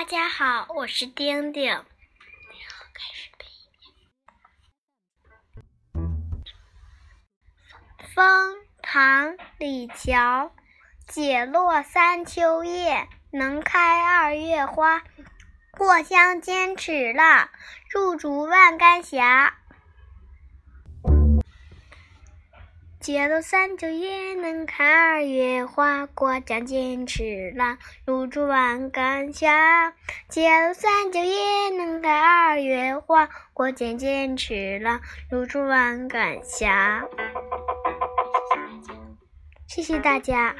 大家好，我是丁丁。风，唐·李峤。解落三秋叶，能开二月花。过江千尺浪，入竹万竿斜。接了三九也能开二月花，过江千尺浪，入竹万竿斜。接了三九也能开二月花，过江千尺浪，入竹万竿斜。谢谢大家。